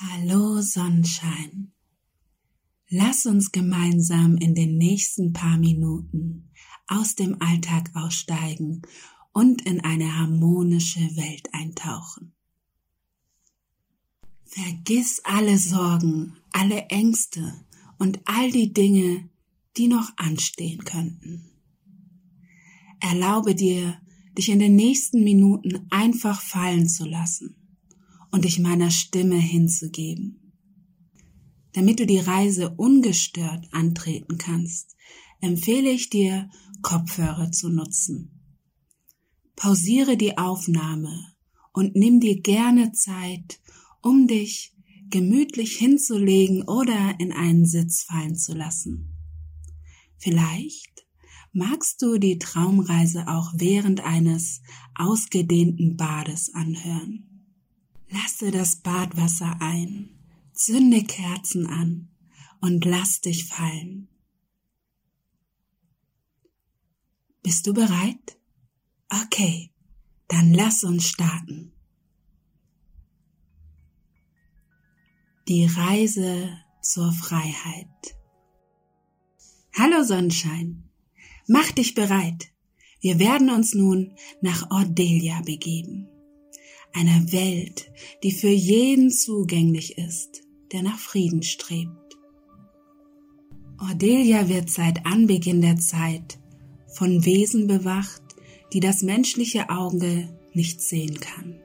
Hallo Sonnenschein. Lass uns gemeinsam in den nächsten paar Minuten aus dem Alltag aussteigen und in eine harmonische Welt eintauchen. Vergiss alle Sorgen, alle Ängste und all die Dinge, die noch anstehen könnten. Erlaube dir, dich in den nächsten Minuten einfach fallen zu lassen und dich meiner Stimme hinzugeben. Damit du die Reise ungestört antreten kannst, empfehle ich dir, Kopfhörer zu nutzen. Pausiere die Aufnahme und nimm dir gerne Zeit, um dich gemütlich hinzulegen oder in einen Sitz fallen zu lassen. Vielleicht magst du die Traumreise auch während eines ausgedehnten Bades anhören. Lasse das Badwasser ein, zünde Kerzen an und lass dich fallen. Bist du bereit? Okay, dann lass uns starten. Die Reise zur Freiheit. Hallo Sonnenschein, mach dich bereit. Wir werden uns nun nach Ordelia begeben einer Welt, die für jeden zugänglich ist, der nach Frieden strebt. Ordelia wird seit Anbeginn der Zeit von Wesen bewacht, die das menschliche Auge nicht sehen kann.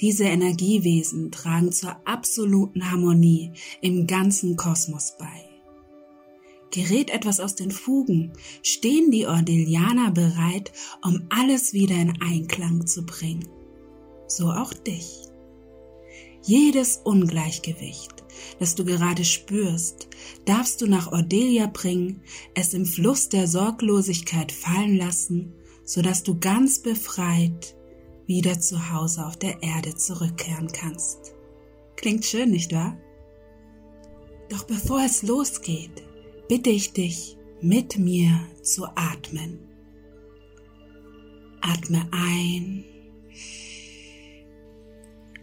Diese Energiewesen tragen zur absoluten Harmonie im ganzen Kosmos bei. Gerät etwas aus den Fugen, stehen die Ordelianer bereit, um alles wieder in Einklang zu bringen so auch dich. Jedes Ungleichgewicht, das du gerade spürst, darfst du nach Ordelia bringen, es im Fluss der Sorglosigkeit fallen lassen, so dass du ganz befreit wieder zu Hause auf der Erde zurückkehren kannst. Klingt schön, nicht wahr? Doch bevor es losgeht, bitte ich dich, mit mir zu atmen. Atme ein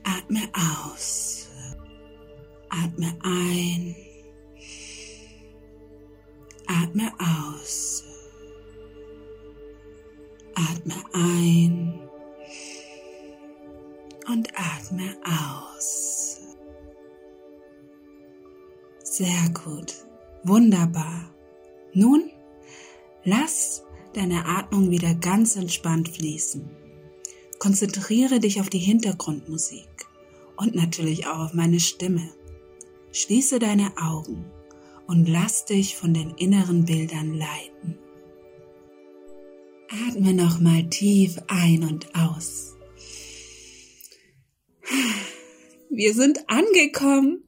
Atme aus. Atme ein. Atme aus. Atme ein und atme aus. Sehr gut. Wunderbar. Nun lass deine Atmung wieder ganz entspannt fließen. Konzentriere dich auf die Hintergrundmusik und natürlich auch auf meine Stimme. Schließe deine Augen und lass dich von den inneren Bildern leiten. Atme nochmal tief ein und aus. Wir sind angekommen.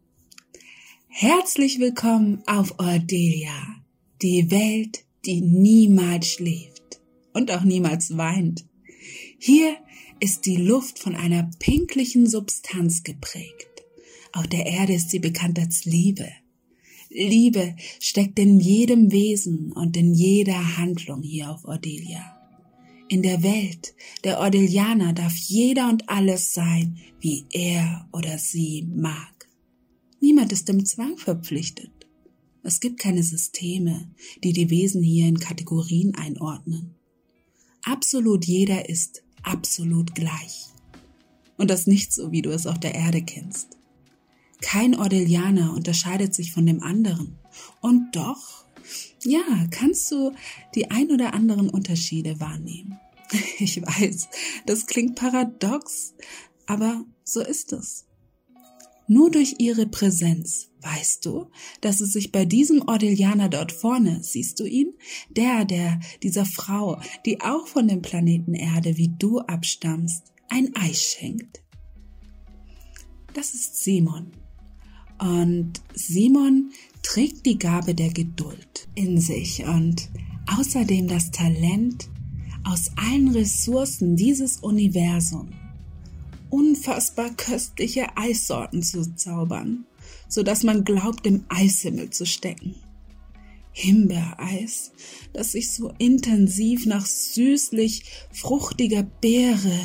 Herzlich willkommen auf Ordelia, die Welt, die niemals schläft und auch niemals weint. Hier ist die Luft von einer pinklichen Substanz geprägt. Auf der Erde ist sie bekannt als Liebe. Liebe steckt in jedem Wesen und in jeder Handlung hier auf Ordelia. In der Welt der Ordelianer darf jeder und alles sein, wie er oder sie mag. Niemand ist dem Zwang verpflichtet. Es gibt keine Systeme, die die Wesen hier in Kategorien einordnen. Absolut jeder ist absolut gleich. Und das nicht so, wie du es auf der Erde kennst. Kein Ordelianer unterscheidet sich von dem anderen. Und doch, ja, kannst du die ein oder anderen Unterschiede wahrnehmen. Ich weiß, das klingt paradox, aber so ist es. Nur durch ihre Präsenz weißt du, dass es sich bei diesem Ordelianer dort vorne, siehst du ihn? Der, der dieser Frau, die auch von dem Planeten Erde wie du abstammst, ein Ei schenkt. Das ist Simon. Und Simon trägt die Gabe der Geduld in sich und außerdem das Talent, aus allen Ressourcen dieses Universums unfassbar köstliche Eissorten zu zaubern so dass man glaubt, im Eishimmel zu stecken. Himbeereis, das sich so intensiv nach süßlich fruchtiger Beere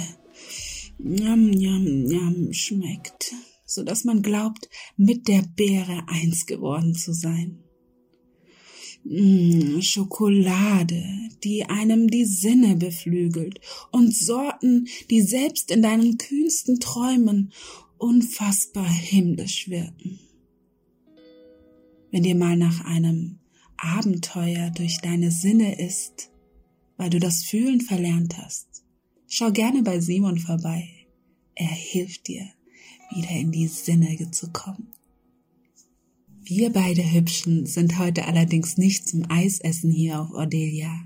Njam, njam, njam schmeckt. so dass man glaubt, mit der Beere eins geworden zu sein. Mmh, Schokolade, die einem die Sinne beflügelt und Sorten, die selbst in deinen kühnsten Träumen unfassbar himmlisch wirken. Wenn dir mal nach einem Abenteuer durch deine Sinne ist, weil du das Fühlen verlernt hast, schau gerne bei Simon vorbei. Er hilft dir, wieder in die Sinne zu kommen. Wir beide Hübschen sind heute allerdings nicht zum Eisessen hier auf Ordelia.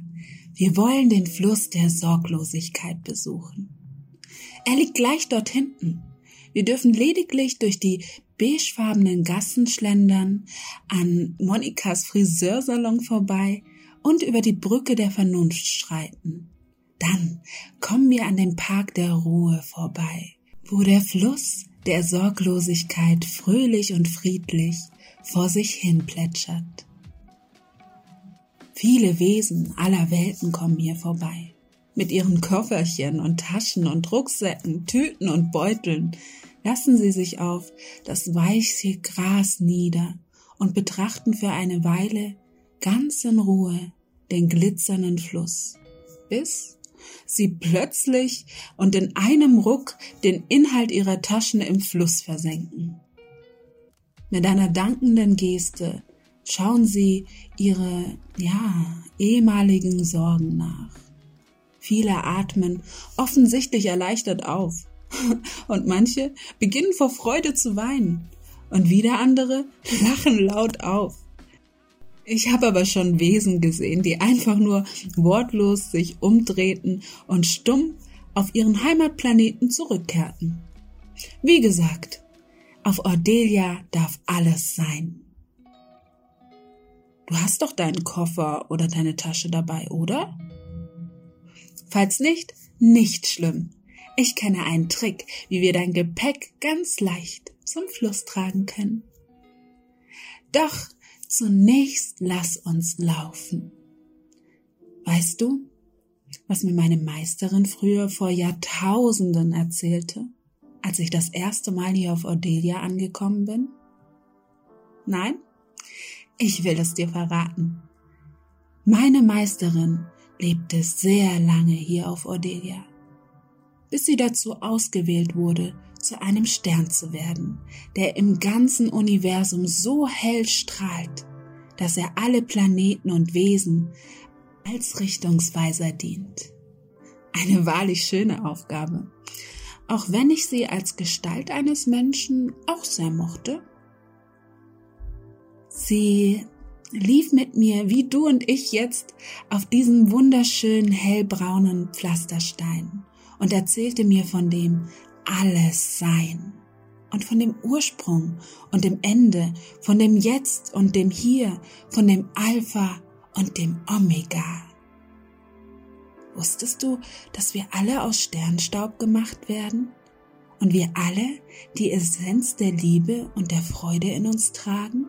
Wir wollen den Fluss der Sorglosigkeit besuchen. Er liegt gleich dort hinten. Wir dürfen lediglich durch die beigefarbenen Gassen schlendern, an Monikas Friseursalon vorbei und über die Brücke der Vernunft schreiten. Dann kommen wir an den Park der Ruhe vorbei, wo der Fluss der Sorglosigkeit fröhlich und friedlich vor sich hin plätschert. Viele Wesen aller Welten kommen hier vorbei, mit ihren Kofferchen und Taschen und Rucksäcken, Tüten und Beuteln, lassen sie sich auf das weiche Gras nieder und betrachten für eine Weile ganz in Ruhe den glitzernden Fluss, bis sie plötzlich und in einem Ruck den Inhalt ihrer Taschen im Fluss versenken. Mit einer dankenden Geste schauen sie ihre, ja, ehemaligen Sorgen nach. Viele atmen offensichtlich erleichtert auf und manche beginnen vor Freude zu weinen und wieder andere lachen laut auf. Ich habe aber schon Wesen gesehen, die einfach nur wortlos sich umdrehten und stumm auf ihren Heimatplaneten zurückkehrten. Wie gesagt, auf Ordelia darf alles sein. Du hast doch deinen Koffer oder deine Tasche dabei, oder? Falls nicht, nicht schlimm. Ich kenne einen Trick, wie wir dein Gepäck ganz leicht zum Fluss tragen können. Doch zunächst lass uns laufen. Weißt du, was mir meine Meisterin früher vor Jahrtausenden erzählte? als ich das erste Mal hier auf Ordelia angekommen bin? Nein? Ich will es dir verraten. Meine Meisterin lebte sehr lange hier auf Ordelia, bis sie dazu ausgewählt wurde, zu einem Stern zu werden, der im ganzen Universum so hell strahlt, dass er alle Planeten und Wesen als Richtungsweiser dient. Eine wahrlich schöne Aufgabe auch wenn ich sie als Gestalt eines Menschen auch sehr mochte. Sie lief mit mir, wie du und ich jetzt, auf diesem wunderschönen hellbraunen Pflasterstein und erzählte mir von dem alles Sein und von dem Ursprung und dem Ende, von dem Jetzt und dem Hier, von dem Alpha und dem Omega. Wusstest du, dass wir alle aus Sternstaub gemacht werden? Und wir alle die Essenz der Liebe und der Freude in uns tragen?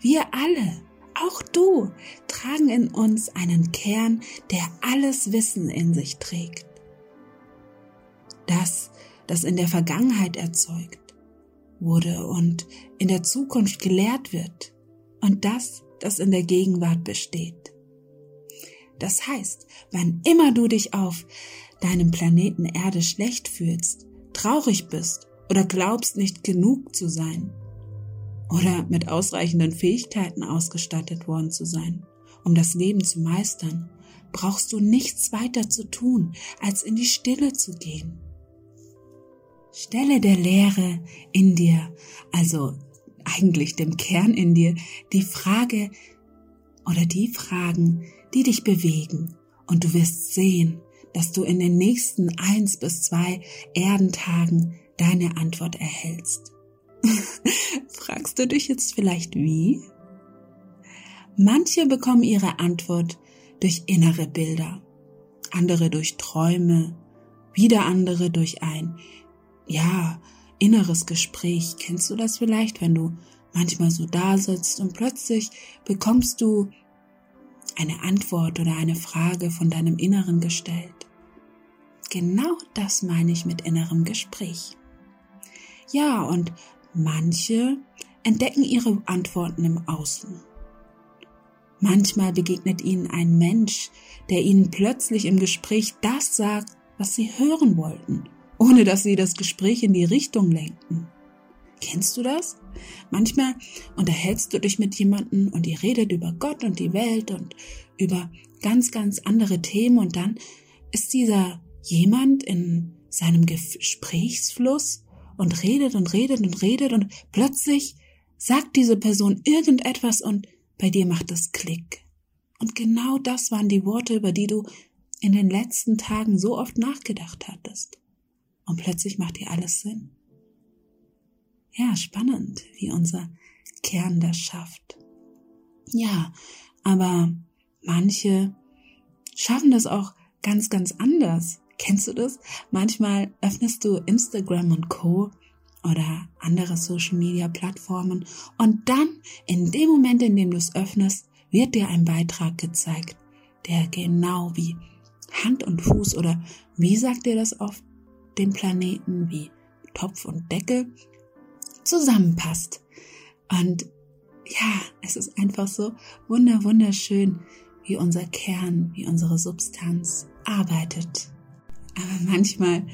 Wir alle, auch du, tragen in uns einen Kern, der alles Wissen in sich trägt. Das, das in der Vergangenheit erzeugt wurde und in der Zukunft gelehrt wird und das, das in der Gegenwart besteht. Das heißt, wann immer du dich auf deinem Planeten Erde schlecht fühlst, traurig bist oder glaubst nicht genug zu sein oder mit ausreichenden Fähigkeiten ausgestattet worden zu sein, um das Leben zu meistern, brauchst du nichts weiter zu tun, als in die Stille zu gehen. Stelle der Lehre in dir, also eigentlich dem Kern in dir, die Frage oder die Fragen, die dich bewegen. Und du wirst sehen, dass du in den nächsten eins bis zwei Erdentagen deine Antwort erhältst. Fragst du dich jetzt vielleicht wie? Manche bekommen ihre Antwort durch innere Bilder, andere durch Träume, wieder andere durch ein, ja, inneres Gespräch. Kennst du das vielleicht, wenn du manchmal so da sitzt und plötzlich bekommst du eine Antwort oder eine Frage von deinem Inneren gestellt. Genau das meine ich mit innerem Gespräch. Ja, und manche entdecken ihre Antworten im Außen. Manchmal begegnet ihnen ein Mensch, der ihnen plötzlich im Gespräch das sagt, was sie hören wollten, ohne dass sie das Gespräch in die Richtung lenken. Kennst du das? Manchmal unterhältst du dich mit jemandem und ihr redet über Gott und die Welt und über ganz, ganz andere Themen und dann ist dieser jemand in seinem Gesprächsfluss und redet und redet und redet und plötzlich sagt diese Person irgendetwas und bei dir macht es Klick. Und genau das waren die Worte, über die du in den letzten Tagen so oft nachgedacht hattest. Und plötzlich macht dir alles Sinn. Ja, spannend, wie unser Kern das schafft. Ja, aber manche schaffen das auch ganz, ganz anders. Kennst du das? Manchmal öffnest du Instagram und Co oder andere Social Media Plattformen und dann in dem Moment, in dem du es öffnest, wird dir ein Beitrag gezeigt, der genau wie Hand und Fuß oder wie sagt ihr das auf dem Planeten, wie Topf und Deckel zusammenpasst. Und ja, es ist einfach so wunder wunderschön, wie unser Kern, wie unsere Substanz arbeitet. Aber manchmal,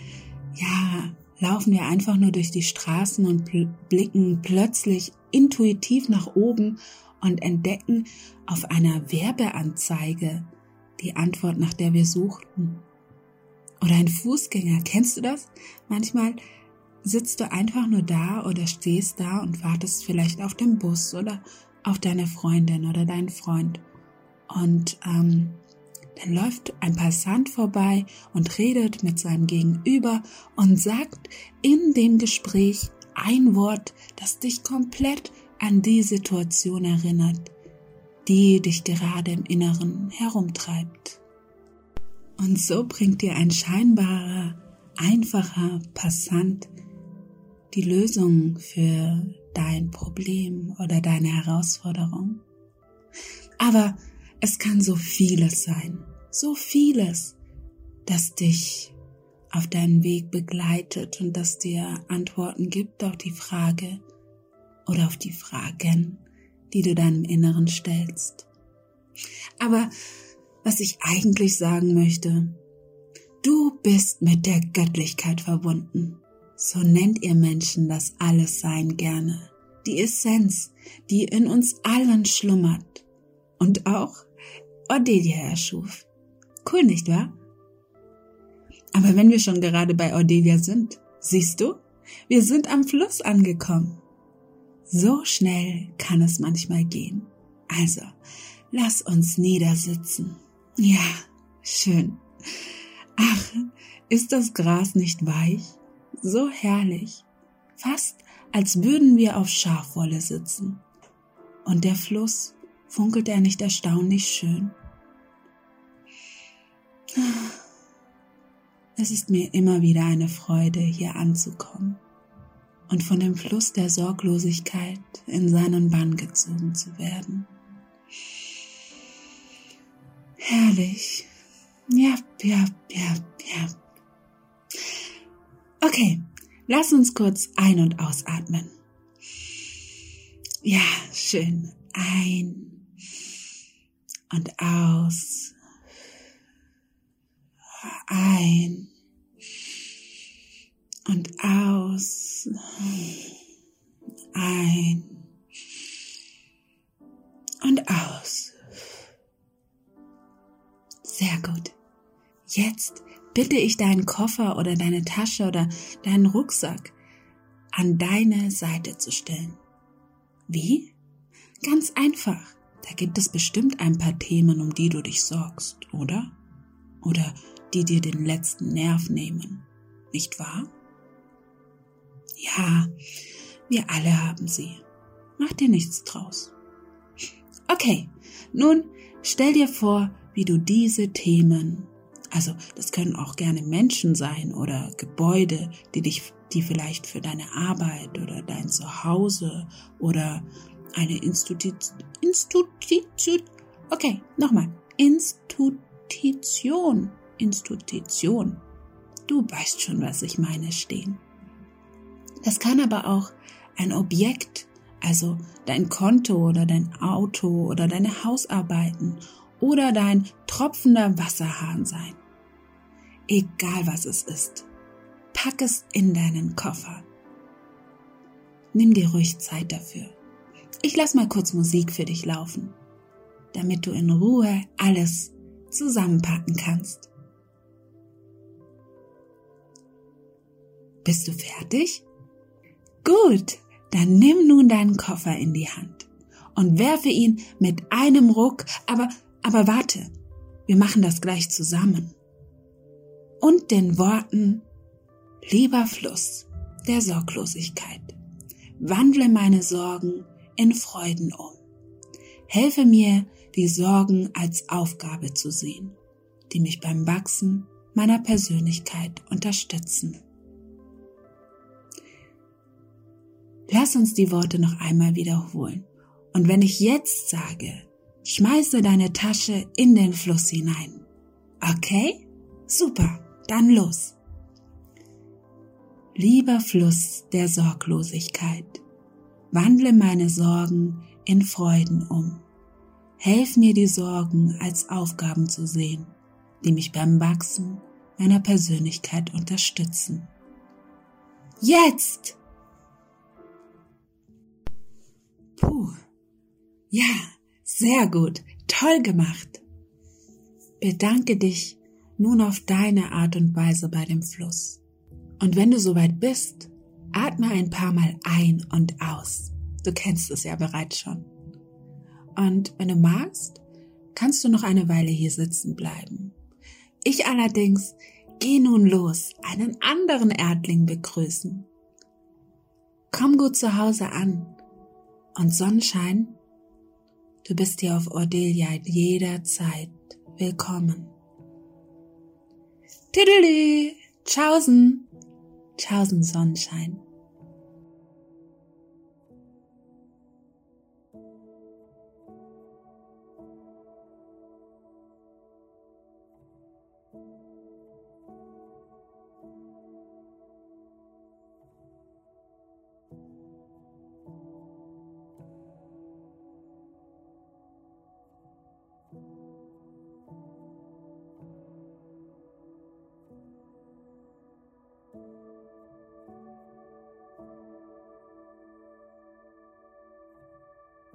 ja, laufen wir einfach nur durch die Straßen und blicken plötzlich intuitiv nach oben und entdecken auf einer Werbeanzeige die Antwort, nach der wir suchten. Oder ein Fußgänger, kennst du das? Manchmal sitzt du einfach nur da oder stehst da und wartest vielleicht auf den Bus oder auf deine Freundin oder deinen Freund. Und ähm, dann läuft ein Passant vorbei und redet mit seinem Gegenüber und sagt in dem Gespräch ein Wort, das dich komplett an die Situation erinnert, die dich gerade im Inneren herumtreibt. Und so bringt dir ein scheinbarer, einfacher Passant die Lösung für dein Problem oder deine Herausforderung. Aber es kann so vieles sein, so vieles, das dich auf deinen Weg begleitet und das dir Antworten gibt auf die Frage oder auf die Fragen, die du deinem Inneren stellst. Aber was ich eigentlich sagen möchte, du bist mit der Göttlichkeit verbunden. So nennt ihr Menschen das alles Sein gerne. Die Essenz, die in uns allen schlummert und auch Ordelia erschuf. Cool, nicht wahr? Aber wenn wir schon gerade bei Ordelia sind, siehst du, wir sind am Fluss angekommen. So schnell kann es manchmal gehen. Also, lass uns niedersitzen. Ja, schön. Ach, ist das Gras nicht weich? So herrlich. Fast als würden wir auf Schafwolle sitzen. Und der Fluss Funkelt er nicht erstaunlich schön? Es ist mir immer wieder eine Freude, hier anzukommen und von dem Fluss der Sorglosigkeit in seinen Bann gezogen zu werden. Herrlich. Ja, ja, ja, ja. Okay, lass uns kurz ein- und ausatmen. Ja, schön. Ein und aus. Ein und aus. Ein und aus. Sehr gut. Jetzt bitte ich deinen Koffer oder deine Tasche oder deinen Rucksack an deine Seite zu stellen. Wie? Ganz einfach. Da gibt es bestimmt ein paar Themen, um die du dich sorgst, oder? Oder die dir den letzten Nerv nehmen, nicht wahr? Ja, wir alle haben sie. Mach dir nichts draus. Okay, nun stell dir vor, wie du diese Themen, also das können auch gerne Menschen sein oder Gebäude, die dich, die vielleicht für deine Arbeit oder dein Zuhause oder eine Institution, Institution, okay, nochmal, Institution, Institution. Du weißt schon, was ich meine, stehen. Das kann aber auch ein Objekt, also dein Konto oder dein Auto oder deine Hausarbeiten oder dein tropfender Wasserhahn sein. Egal was es ist, pack es in deinen Koffer. Nimm dir ruhig Zeit dafür. Ich lass mal kurz Musik für dich laufen, damit du in Ruhe alles zusammenpacken kannst. Bist du fertig? Gut, dann nimm nun deinen Koffer in die Hand und werfe ihn mit einem Ruck, aber, aber warte, wir machen das gleich zusammen. Und den Worten, lieber Fluss der Sorglosigkeit, wandle meine Sorgen in Freuden um. Helfe mir, die Sorgen als Aufgabe zu sehen, die mich beim Wachsen meiner Persönlichkeit unterstützen. Lass uns die Worte noch einmal wiederholen. Und wenn ich jetzt sage, schmeiße deine Tasche in den Fluss hinein. Okay? Super, dann los. Lieber Fluss der Sorglosigkeit, wandle meine Sorgen in Freuden um. Helf mir die Sorgen als Aufgaben zu sehen, die mich beim Wachsen meiner Persönlichkeit unterstützen. Jetzt! Puh. Ja, sehr gut. Toll gemacht. Bedanke dich nun auf deine Art und Weise bei dem Fluss. Und wenn du soweit bist, atme ein paar Mal ein und aus. Du kennst es ja bereits schon. Und wenn du magst, kannst du noch eine Weile hier sitzen bleiben. Ich allerdings geh nun los, einen anderen Erdling begrüßen. Komm gut zu Hause an und Sonnenschein, du bist hier auf Ordelia jederzeit willkommen. Tüdelü, tschaußen, tschaußen Sonnenschein.